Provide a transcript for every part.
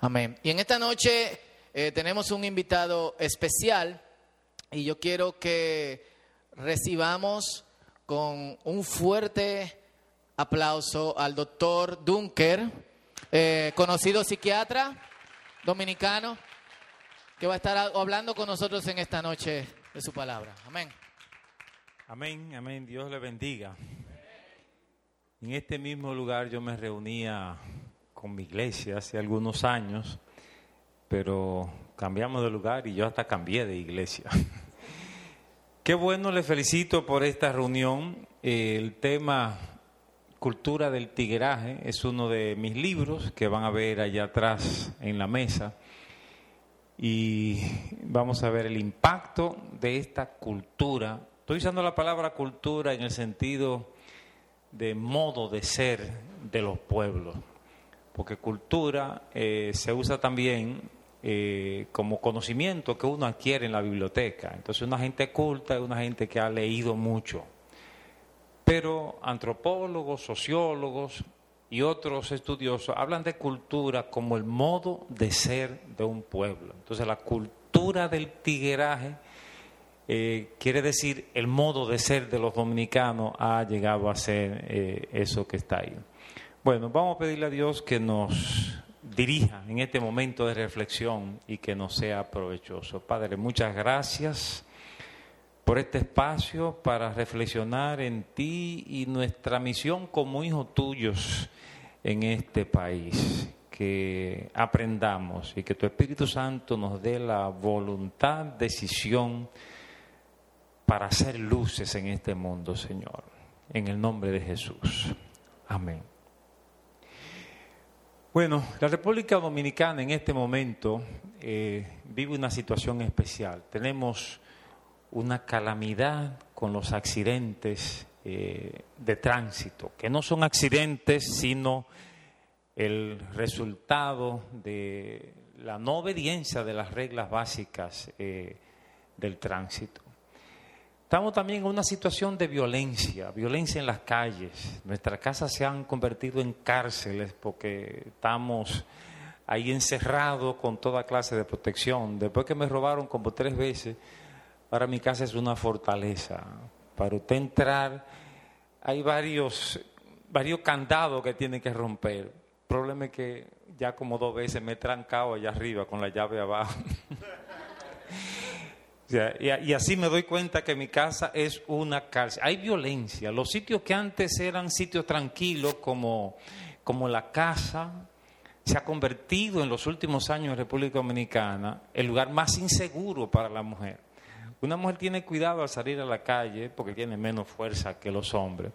Amén. Y en esta noche eh, tenemos un invitado especial y yo quiero que recibamos con un fuerte aplauso al doctor Dunker, eh, conocido psiquiatra dominicano, que va a estar hablando con nosotros en esta noche de su palabra. Amén. Amén, amén. Dios le bendiga. En este mismo lugar yo me reunía con mi iglesia hace algunos años, pero cambiamos de lugar y yo hasta cambié de iglesia. Qué bueno, le felicito por esta reunión. El tema Cultura del Tigueraje es uno de mis libros que van a ver allá atrás en la mesa. Y vamos a ver el impacto de esta cultura. Estoy usando la palabra cultura en el sentido de modo de ser de los pueblos porque cultura eh, se usa también eh, como conocimiento que uno adquiere en la biblioteca. Entonces una gente culta es una gente que ha leído mucho. Pero antropólogos, sociólogos y otros estudiosos hablan de cultura como el modo de ser de un pueblo. Entonces la cultura del tigueraje eh, quiere decir el modo de ser de los dominicanos ha llegado a ser eso que está ahí. Bueno, vamos a pedirle a Dios que nos dirija en este momento de reflexión y que nos sea provechoso. Padre, muchas gracias por este espacio para reflexionar en ti y nuestra misión como hijos tuyos en este país. Que aprendamos y que tu Espíritu Santo nos dé la voluntad, decisión para hacer luces en este mundo, Señor. En el nombre de Jesús. Amén. Bueno, la República Dominicana en este momento eh, vive una situación especial. Tenemos una calamidad con los accidentes eh, de tránsito, que no son accidentes, sino el resultado de la no obediencia de las reglas básicas eh, del tránsito. Estamos también en una situación de violencia, violencia en las calles. Nuestras casas se han convertido en cárceles porque estamos ahí encerrados con toda clase de protección. Después que me robaron como tres veces, ahora mi casa es una fortaleza. Para usted entrar hay varios, varios candados que tiene que romper. El problema es que ya como dos veces me he trancado allá arriba con la llave abajo. y, así me doy cuenta que mi casa es una cárcel. Hay violencia. Los sitios que antes eran sitios tranquilos, como, como la casa, se ha convertido en los últimos años en República Dominicana el lugar más inseguro para la mujer. Una mujer tiene cuidado al salir a la calle porque tiene menos fuerza que los hombres,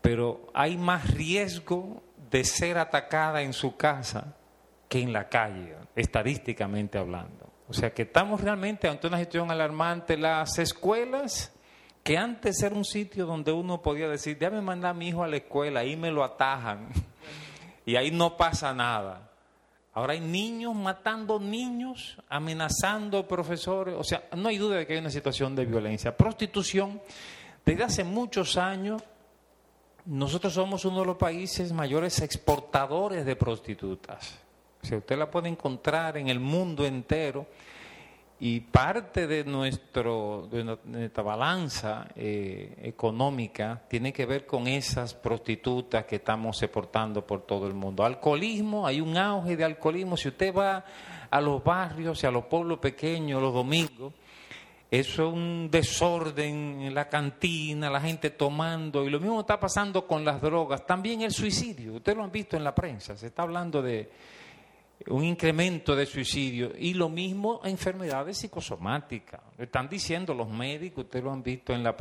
pero hay más riesgo de ser atacada en su casa que en la calle, estadísticamente hablando. O sea que estamos realmente ante una situación alarmante. Las escuelas, que antes era un sitio donde uno podía decir, déjame mandar a mi hijo a la escuela, ahí me lo atajan y ahí no pasa nada. Ahora hay niños matando niños, amenazando profesores. O sea, no hay duda de que hay una situación de violencia. Prostitución, desde hace muchos años, nosotros somos uno de los países mayores exportadores de prostitutas. Si usted la puede encontrar en el mundo entero y parte de, nuestro, de nuestra balanza eh, económica tiene que ver con esas prostitutas que estamos exportando por todo el mundo. Alcoholismo, hay un auge de alcoholismo. Si usted va a los barrios y a los pueblos pequeños los domingos, eso es un desorden en la cantina, la gente tomando, y lo mismo está pasando con las drogas. También el suicidio, ustedes lo han visto en la prensa, se está hablando de un incremento de suicidio y lo mismo enfermedades psicosomáticas. Están diciendo los médicos, ustedes lo han visto en la